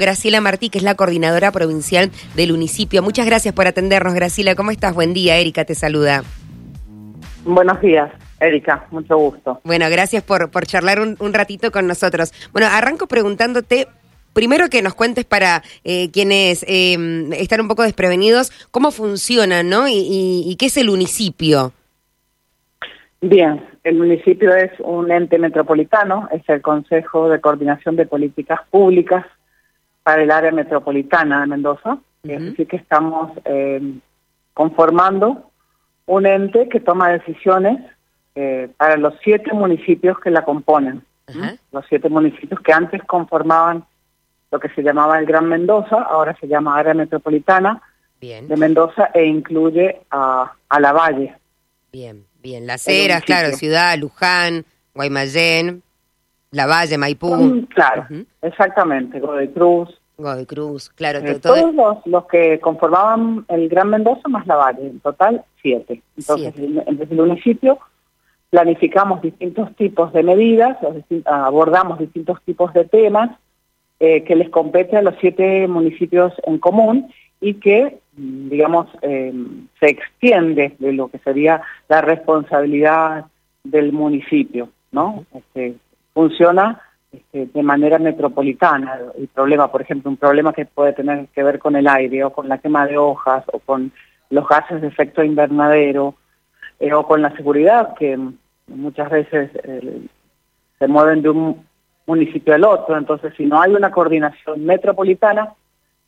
Graciela Martí, que es la coordinadora provincial del municipio. Muchas gracias por atendernos, Graciela. ¿Cómo estás? Buen día, Erika te saluda. Buenos días. Erika, mucho gusto. Bueno, gracias por, por charlar un, ratito con nosotros. Bueno, arranco preguntándote, primero que nos cuentes para eh, quienes em, están un poco desprevenidos, cómo funciona, ¿no? Y, qué es el municipio. Bien, el municipio es un ente metropolitano, es el Consejo de Coordinación de Políticas Públicas para el área metropolitana de Mendoza. Es decir, que estamos em, conformando un ente que toma decisiones eh, para los siete municipios que la componen. Los siete municipios que antes conformaban lo que se llamaba el Gran Mendoza, ahora se llama Área Metropolitana de Mendoza e incluye a, a La Valle. Bien, bien. Las Heras, claro, Ciudad, Luján, Guaymallén, La Valle, Maipú. claro, exactamente, Godoy Cruz, Godoy Cruz, claro. Eh, todos los, los, que conformaban el Gran Mendoza más la Valle, en total siete. Entonces, desde el municipio planificamos distintos tipos de medidas, abordamos distintos tipos de temas eh, que les compete a los siete municipios en común y que, digamos, eh, se extiende de lo que sería la responsabilidad del municipio, ¿no? Este, funciona este, de manera metropolitana. El problema, por ejemplo, un problema que puede tener que ver con el aire o con la quema de hojas o con los gases de efecto invernadero eh, o con la seguridad, que muchas veces eh, se mueven de un municipio al otro. Entonces, si no hay una coordinación metropolitana,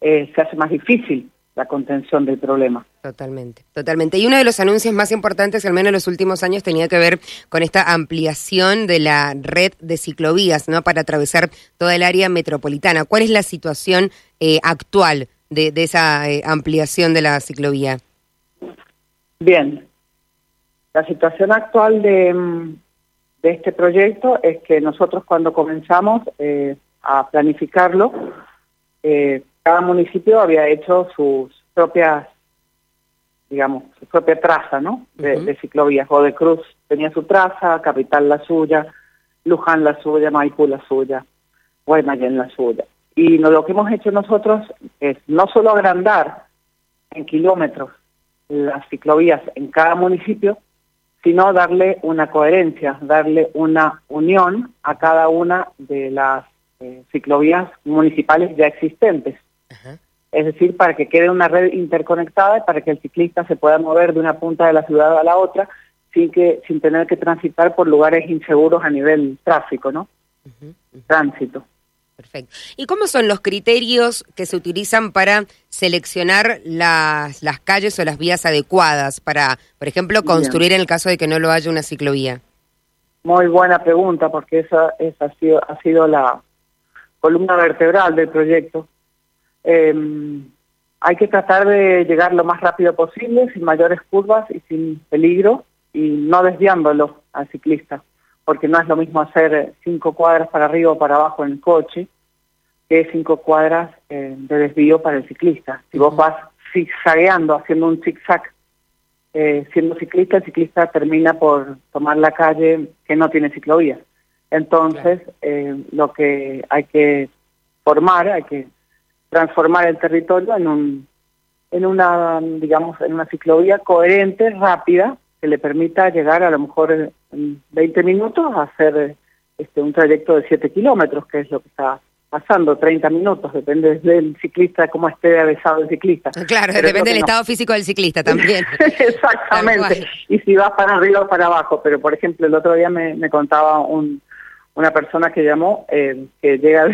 eh, se hace más difícil la contención del problema. Totalmente, totalmente. Y uno de los anuncios más importantes, al menos en los últimos años, tenía que ver con esta ampliación de la red de ciclovías, ¿no? Para atravesar toda el área metropolitana. ¿Cuál es la situación eh, actual de, esa eh, ampliación de la ciclovía? Bien, la situación actual de, mm, de este proyecto es que nosotros cuando comenzamos eh, a planificarlo, cada municipio había hecho sus propias, digamos, su propia traza, ¿no? De, de ciclovías. de Cruz tenía su traza, Capital la suya, Luján la suya, Maipú la suya, Guaymallén la suya. Y lo que hemos hecho nosotros es no solo agrandar en kilómetros las ciclovías en cada municipio, sino darle una coherencia, darle una unión a cada una de las eh, ciclovías municipales ya existentes. Es decir, para que quede una red interconectada y para que el ciclista se pueda mover de una punta de la ciudad a la otra sin que sin tener que transitar por lugares inseguros a nivel tráfico, ¿no? Tránsito. Perfecto. ¿Y cómo son los criterios que se utilizan para seleccionar las, las calles o las vías adecuadas para, por ejemplo, construir en el caso de que no lo haya una ciclovía? Muy buena pregunta, porque esa, esa ha, sido, ha sido la columna vertebral del proyecto. Eh, hay que tratar de llegar lo más rápido posible, sin mayores curvas y sin peligro, y no desviándolo al ciclista, porque no es lo mismo hacer cinco cuadras para arriba o para abajo en el coche que cinco cuadras eh, de desvío para el ciclista. Si vos vas zigzagueando, haciendo un zigzag, eh, siendo ciclista, el ciclista termina por tomar la calle que no tiene ciclovía. Entonces, eh, lo que hay que formar, hay que transformar el territorio en un en una digamos en una ciclovía coherente rápida que le permita llegar a lo mejor en 20 minutos a hacer este un trayecto de 7 kilómetros que es lo que está pasando 30 minutos, depende del ciclista, cómo esté avesado el ciclista. Claro, depende del estado físico del ciclista también. Exactamente, y si vas para arriba o para abajo, pero por ejemplo el otro día me, me contaba un, una persona que llamó, eh, que llega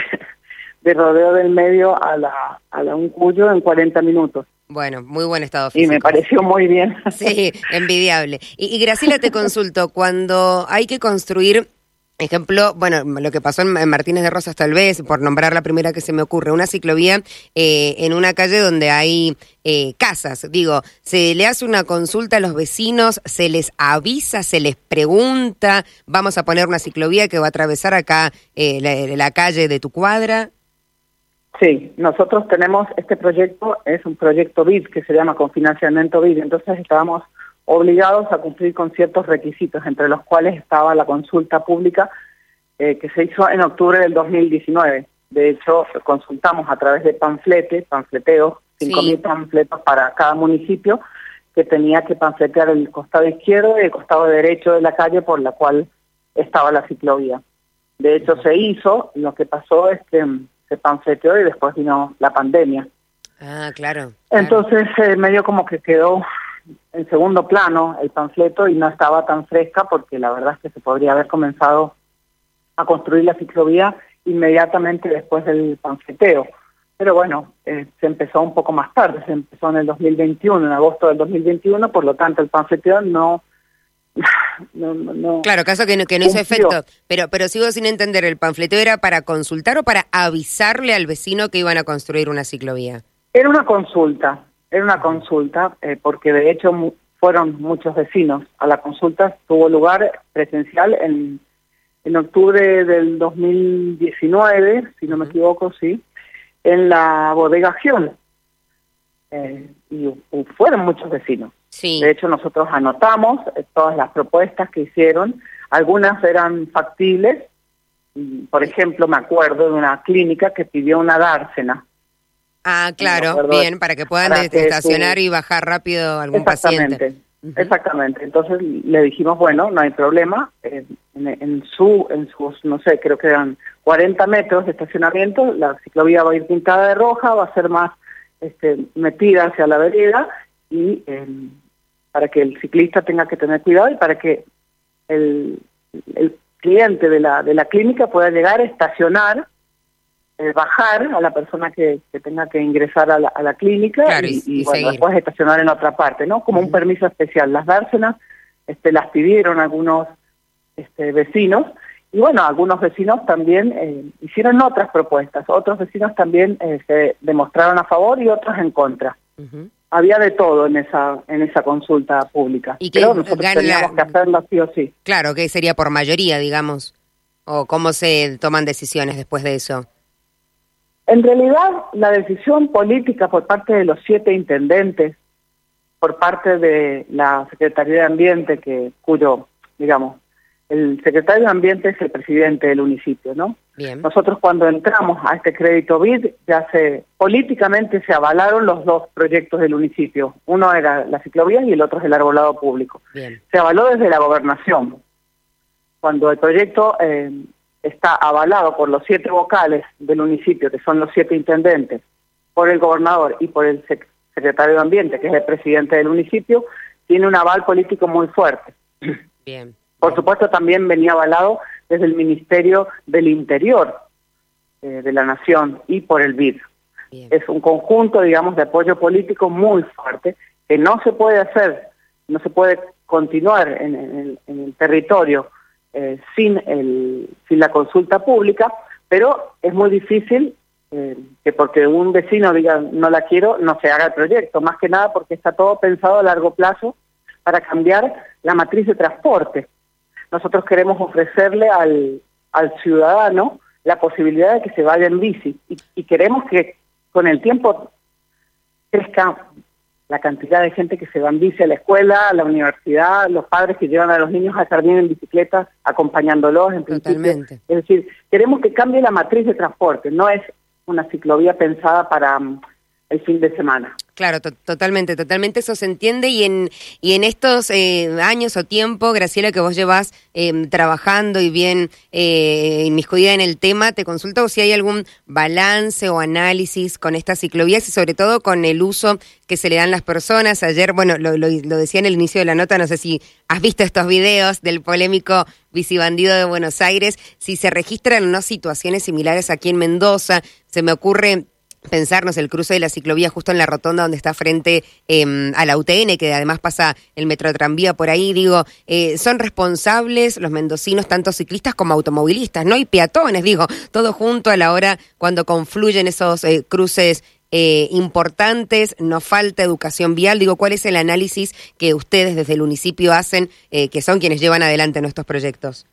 de rodeo del medio a la, a la un cuyo en 40 minutos. Bueno, muy buen estado físico. Y me pareció muy bien. Sí, envidiable. Y, y Graciela, te consulto, cuando hay que construir Ejemplo, bueno, lo que pasó en, Martínez de Rosas tal vez, por nombrar la primera que se me ocurre, una ciclovía eh, en una calle donde hay eh, casas. Digo, se le hace una consulta a los vecinos, se les avisa, se les pregunta, vamos a poner una ciclovía que va a atravesar acá eh, la, la, calle de tu cuadra. Sí, nosotros tenemos este proyecto, es un proyecto BID que se llama con financiamiento BID, entonces estábamos obligados a cumplir con ciertos requisitos, entre los cuales estaba la consulta pública eh, que se hizo en octubre del 2019. De hecho, consultamos a través de panfletes, panfleteos, 5.000 panfletos para cada municipio, que tenía que panfletear el costado izquierdo y el costado derecho de la calle por la cual estaba la ciclovía. De hecho, se hizo, lo que pasó es que se panfleteó y después vino la pandemia. Ah, claro. Entonces, eh, medio como que quedó en segundo plano el panfleto y no estaba tan fresca porque la verdad es que se podría haber comenzado a construir la ciclovía inmediatamente después del panfleteo. Pero bueno, eh, se empezó un poco más tarde, se empezó en el 2021, en agosto del 2021, por lo tanto el panfleteo no... no, claro, caso que no, que no hizo efecto, pero, pero sigo sin entender, ¿el panfleteo era para consultar o para avisarle al vecino que iban a construir una ciclovía? Era una consulta, era una consulta, eh, porque de hecho fueron muchos vecinos. A la consulta tuvo lugar presencial en, en octubre del 2019, si no me equivoco, sí, en la bodega eh, y fueron muchos vecinos. Sí. De hecho, nosotros anotamos eh, todas las propuestas que hicieron. Algunas eran factibles. Por ejemplo, me acuerdo de una clínica que pidió una dársena. Ah, claro, bien, para que puedan estacionar y bajar rápido algún paciente. Exactamente. Entonces le dijimos, bueno, no hay problema. en, en, su, en sus, no sé, creo que eran 40 metros de estacionamiento, la ciclovía va a ir pintada de roja, va a ser más este, metida hacia la vereda y em, para que el ciclista tenga que tener cuidado y para que el, el cliente de la, de la clínica pueda llegar a estacionar eh, bajar a la persona que, tenga que ingresar a la, a la clínica y, bueno, después estacionar en otra parte, ¿no? Como un permiso especial. Las dársenas este, las pidieron algunos este, vecinos y bueno, algunos vecinos también eh, hicieron otras propuestas. Otros vecinos también eh, se demostraron a favor y otros en contra. Había de todo en esa en esa consulta pública. ¿Y Pero nosotros teníamos que hacerlo sí o sí. Claro, que sería por mayoría, digamos. ¿O cómo se toman decisiones después de eso? En realidad, la decisión política por parte de los siete intendentes, por parte de la Secretaría de Ambiente, que cuyo, digamos, el secretario de Ambiente es el presidente del municipio, ¿no? Bien. Nosotros cuando entramos a este crédito BID, ya se políticamente se avalaron los dos proyectos del municipio. Uno era la ciclovía y el otro es el arbolado público. Bien. Se avaló desde la gobernación. Cuando el proyecto eh, está avalado por los siete vocales del municipio, que son los siete intendentes, por el gobernador y por el secretario de Ambiente, que es el presidente del municipio, tiene un aval político muy fuerte. Bien. Por supuesto, también venía avalado desde el Ministerio del Interior eh, de la Nación y por el BID. Es un conjunto, digamos, de apoyo político muy fuerte que no se puede hacer, no se puede continuar en el territorio eh, sin, el, sin la consulta pública, pero es muy difícil eh, que porque un vecino diga no la quiero, no se haga el proyecto, más que nada porque está todo pensado a largo plazo para cambiar la matriz de transporte. Nosotros queremos ofrecerle al, al ciudadano la posibilidad de que se vaya en bici. Y, y queremos que con el tiempo crezca la cantidad de gente que se va en bici a la escuela, a la universidad, los padres que llevan a los niños al jardín en bicicleta, acompañándolos en principio. Es decir, queremos que cambie la matriz de transporte, no es una ciclovía pensada para mm, el fin de semana. Claro, totalmente, totalmente eso se entiende y en, y en estos eh, años o tiempo, Graciela, que vos llevas em, trabajando y bien eh, inmiscuida en el tema, te consulto si hay algún balance o análisis con estas ciclovías y sobre todo con el uso que se le dan las personas. Ayer, bueno, lo, lo, decía en el inicio de la nota, no sé si has visto estos videos del polémico bicibandido de Buenos Aires, si se registran no situaciones similares aquí en Mendoza, se me ocurre pensarnos el cruce de la ciclovía justo en la rotonda donde está frente eh, a la UTN, que además pasa el metro tranvía por ahí, digo, eh, son responsables los mendocinos, tanto ciclistas como automovilistas, ¿no? Y peatones, digo, todo junto a la hora cuando confluyen esos eh, cruces eh, importantes, nos falta educación vial, digo, ¿cuál es el análisis que ustedes desde el municipio hacen, eh, que son quienes llevan adelante nuestros proyectos?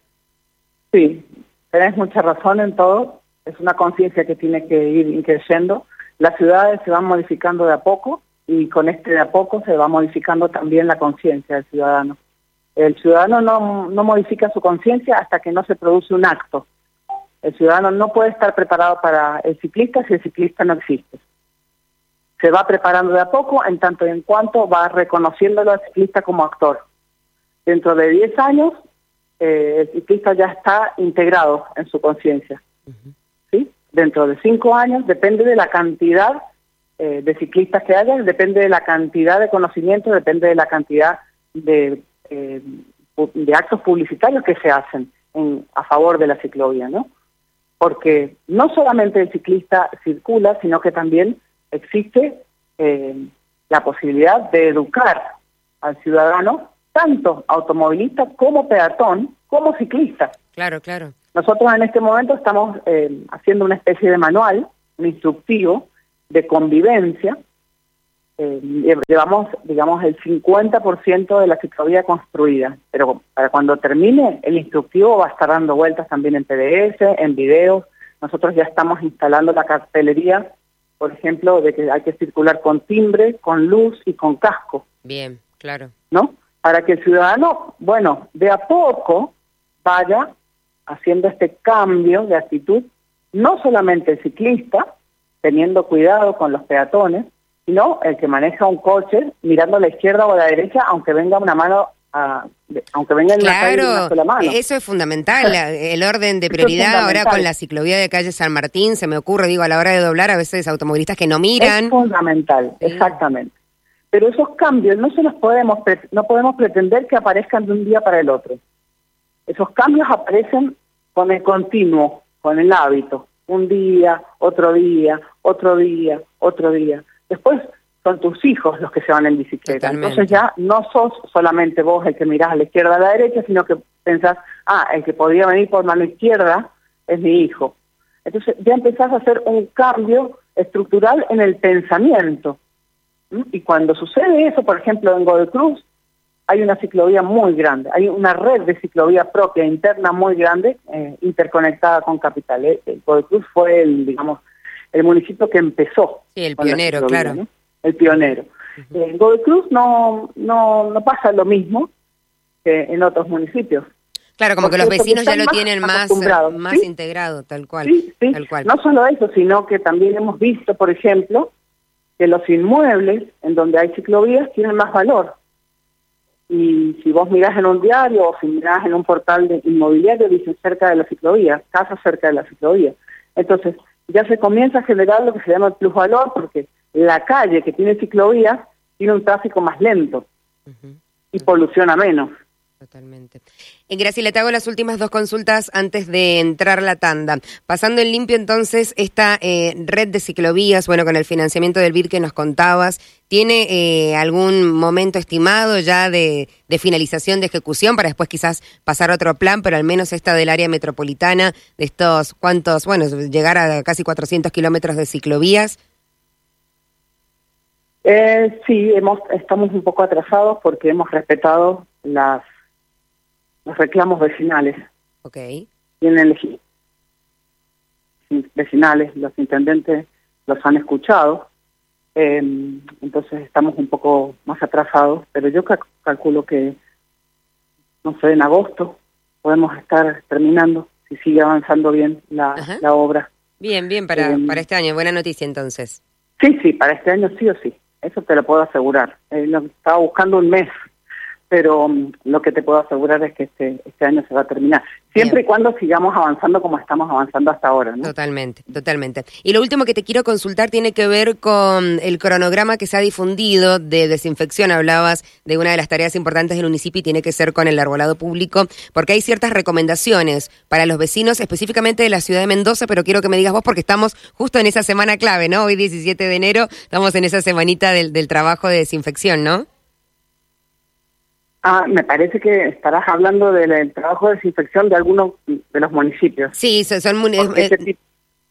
Sí, tenés mucha razón en todo es una conciencia que tiene que ir creciendo. Las ciudades se van modificando de a poco y con este de a poco se va modificando también la conciencia del ciudadano. El ciudadano no, no modifica su conciencia hasta que no se produce un acto. El ciudadano no puede estar preparado para el ciclista si el ciclista no existe. Se va preparando de a poco en tanto y en cuanto va reconociéndolo al ciclista como actor. Dentro de 10 años, eh, el ciclista ya está integrado en su conciencia. Dentro de 5 años, depende de la cantidad eh, de ciclistas que haya, depende de la cantidad de conocimiento, depende de la cantidad de, eh, de actos publicitarios que se hacen en, a favor de la ciclovía, ¿no? Porque no solamente el ciclista circula, sino que también existe eh, la posibilidad de educar al ciudadano, tanto automovilista como peatón, como ciclista. Claro, claro. Nosotros en este momento estamos eh, haciendo una especie de manual, un instructivo de convivencia. Eh, llevamos, digamos, el 50% de la ciclovía construida, pero para cuando termine el instructivo va a estar dando vueltas también en PDF, en videos. Nosotros ya estamos instalando la cartelería por ejemplo, de que hay que circular con timbre, con luz y con casco. Bien, claro. ¿No? Para que el ciudadano, bueno, de a poco vaya haciendo este cambio de actitud, no solamente el ciclista, teniendo cuidado con los peatones, sino el que maneja un coche mirando a la izquierda o a la derecha, aunque venga una mano aunque venga en la sola mano. Eso es fundamental, el orden de prioridad ahora con la ciclovía de calle San Martín, se me ocurre, digo, a la hora de doblar a veces automovilistas que no miran. Es fundamental, exactamente. Pero esos cambios no se los podemos, no podemos pretender que aparezcan de un día para el otro. Esos cambios aparecen con el continuo, con el hábito. Un día, otro día, otro día, otro día. Después son tus hijos los que se van en bicicleta. Entonces ya no sos solamente vos el que mirás a la izquierda o a la derecha, sino que pensás, ah, el que podría venir por mano izquierda es mi hijo. Entonces ya empezás a hacer un cambio estructural en el pensamiento. Y cuando sucede eso, por ejemplo, en Godoy Cruz, hay una ciclovía muy grande, hay una red de ciclovía propia interna muy grande, eh, interconectada con Capital. Eh, Godoy Cruz fue el, digamos, el municipio que empezó. Sí, el pionero, claro el pionero. En Godoy Cruz no, no, no pasa lo mismo que en otros municipios. Claro, como que los vecinos ya lo tienen más, más integrado, tal cual, tal cual. No solo eso, sino que también hemos visto, por ejemplo, que los inmuebles en donde hay ciclovías tienen más valor. Y si vos mirás en un diario o si mirás en un portal de inmobiliario, dicen cerca de la ciclovía, casas cerca de la ciclovía. Entonces, ya se comienza a generar lo que se llama el plusvalor, porque la calle que tiene ciclovías tiene un tráfico más lento y poluciona menos. Totalmente. En eh, Graciela, te hago las últimas dos consultas antes de entrar la tanda. Pasando en limpio, entonces, esta eh, red de ciclovías, bueno, con el financiamiento del BID que nos contabas, ¿tiene eh, algún momento estimado ya de, de, finalización de ejecución para después quizás pasar a otro plan, pero al menos esta del área metropolitana, de estos cuantos, bueno, llegar a casi 400 kilómetros de ciclovías? Eh, sí, hemos, estamos un poco atrasados porque hemos respetado las los reclamos vecinales. Ok. Tienen vecinales, los intendentes los han escuchado, em, entonces estamos un poco más atrasados, pero yo calculo que, no sé, en agosto podemos estar terminando, si sigue avanzando bien la, la obra. Bien, bien, para, em, para este año, buena noticia entonces. Sí, sí, para este año sí o sí. Eso te lo puedo asegurar. Eh, estaba buscando un mes pero mm, lo que te puedo asegurar es que este, este año se va a terminar. Siempre y cuando sigamos avanzando como estamos avanzando hasta ahora. ¿no? Totalmente, totalmente. Y lo último que te quiero consultar tiene que ver con el cronograma que se ha difundido de desinfección. Hablabas de una de las tareas importantes del municipio y tiene que ser con el arbolado público, porque hay ciertas recomendaciones para los vecinos, específicamente de la ciudad de Mendoza, pero quiero que me digas vos porque estamos justo en esa semana clave, ¿no? Hoy 17 de enero, estamos en esa semanita del, del trabajo de desinfección, ¿no? Ah, me parece que estarás hablando del trabajo de desinfección de algunos de los municipios. Sí, son, municipios. Eh,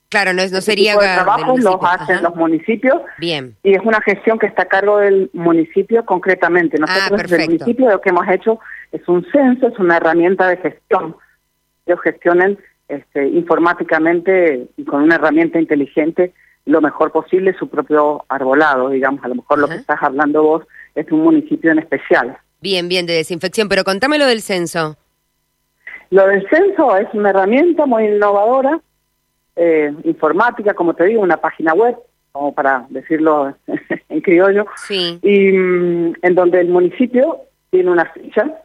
claro, no, no sería. Tipo de trabajos los hacen los municipios. Bien. Y es una gestión que está a cargo del municipio concretamente. Ah, Nosotros, ah, el municipio, lo que hemos hecho es un censo, es una herramienta de gestión. Ellos gestionen este, informáticamente y con una herramienta inteligente lo mejor posible su propio arbolado, digamos. A lo mejor lo que estás hablando vos es un municipio en especial. Bien, bien, de desinfección, pero contámelo del censo. Lo del censo es una herramienta muy innovadora, eh, informática, como te digo, una página web, como para decirlo en criollo, Sí. y mm, en donde el municipio tiene una ficha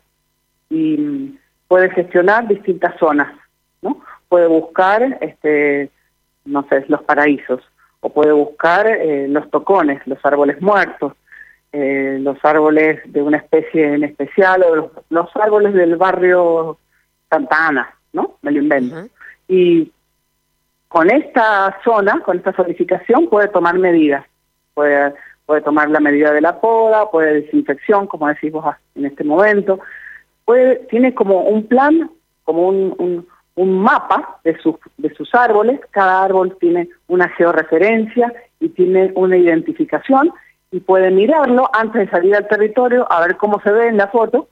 y mm, puede gestionar distintas zonas, ¿no? Puede buscar, este, no sé, los paraísos, o puede buscar eh, los tocones, los árboles muertos, eh, los árboles de una especie en especial, o los, los árboles del barrio Santa Ana, ¿no? Me lo invento. Y con esta zona, con esta solidificación, puede tomar medidas. Puede, puede tomar la medida de la poda, puede desinfección, como decís vos en este momento. Puede, tiene como un plan, como un, un, un mapa de sus, de sus árboles. Cada árbol tiene una georreferencia y tiene una identificación y puede mirarlo antes de salir al territorio a ver cómo se ve en la foto,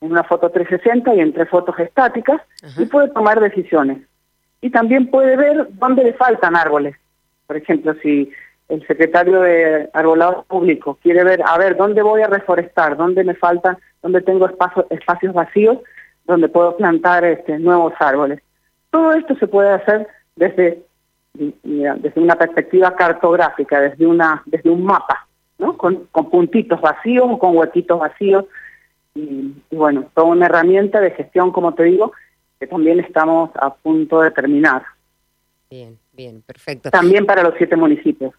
en una foto 360 y en tres fotos estáticas, Ajá. y puede tomar decisiones y también puede ver dónde le faltan árboles. Por ejemplo, si el secretario de Arbolado Público quiere ver, a ver, dónde voy a reforestar, dónde me faltan, dónde tengo espacio- espacios vacíos, donde puedo plantar este, nuevos árboles. Todo esto se puede hacer desde, mira, desde una perspectiva cartográfica, desde, una, desde un mapa, ¿no? con, con puntitos vacíos o con huequitos vacíos. Y, y bueno, toda una herramienta de gestión, como te digo, que también estamos a punto de terminar. Bien, bien, perfecto. También para los siete municipios.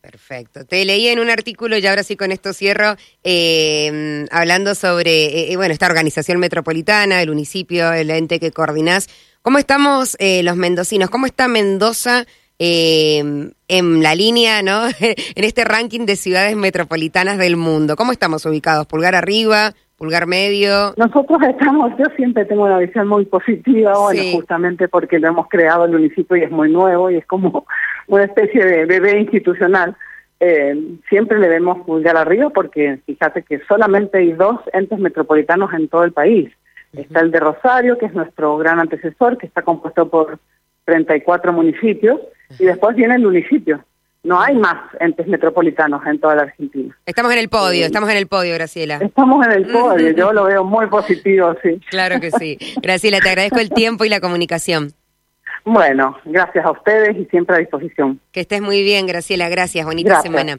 Perfecto. Te leí en un artículo, y ahora sí con esto cierro, eh, hablando sobre, eh, bueno, esta organización metropolitana, el municipio, el ente que coordinás. ¿Cómo estamos eh, los mendocinos? ¿Cómo está Mendoza eh, en la línea, ¿no? en este ranking de ciudades metropolitanas del mundo? ¿Cómo estamos ubicados? ¿Pulgar arriba? ¿Pulgar medio? Nosotros estamos, yo siempre tengo una visión muy positiva, bueno, justamente porque lo hemos creado el municipio y es muy nuevo y es como una especie de bebé institucional. Eh, siempre le vemos pulgar arriba porque fíjate que solamente hay dos entes metropolitanos en todo el país. Está el de Rosario, que es nuestro gran antecesor, que está compuesto por 34 municipios, y después viene el municipio. No hay más entes metropolitanos en toda la Argentina. Estamos en el podio, estamos en el podio, Graciela. Estamos en el podio, yo lo veo muy positivo, sí. Claro que sí. Graciela, te agradezco el tiempo y la comunicación. Bueno, gracias a ustedes y siempre a disposición. Que estés muy bien, Graciela. Gracias. Bonita Gracias. semana.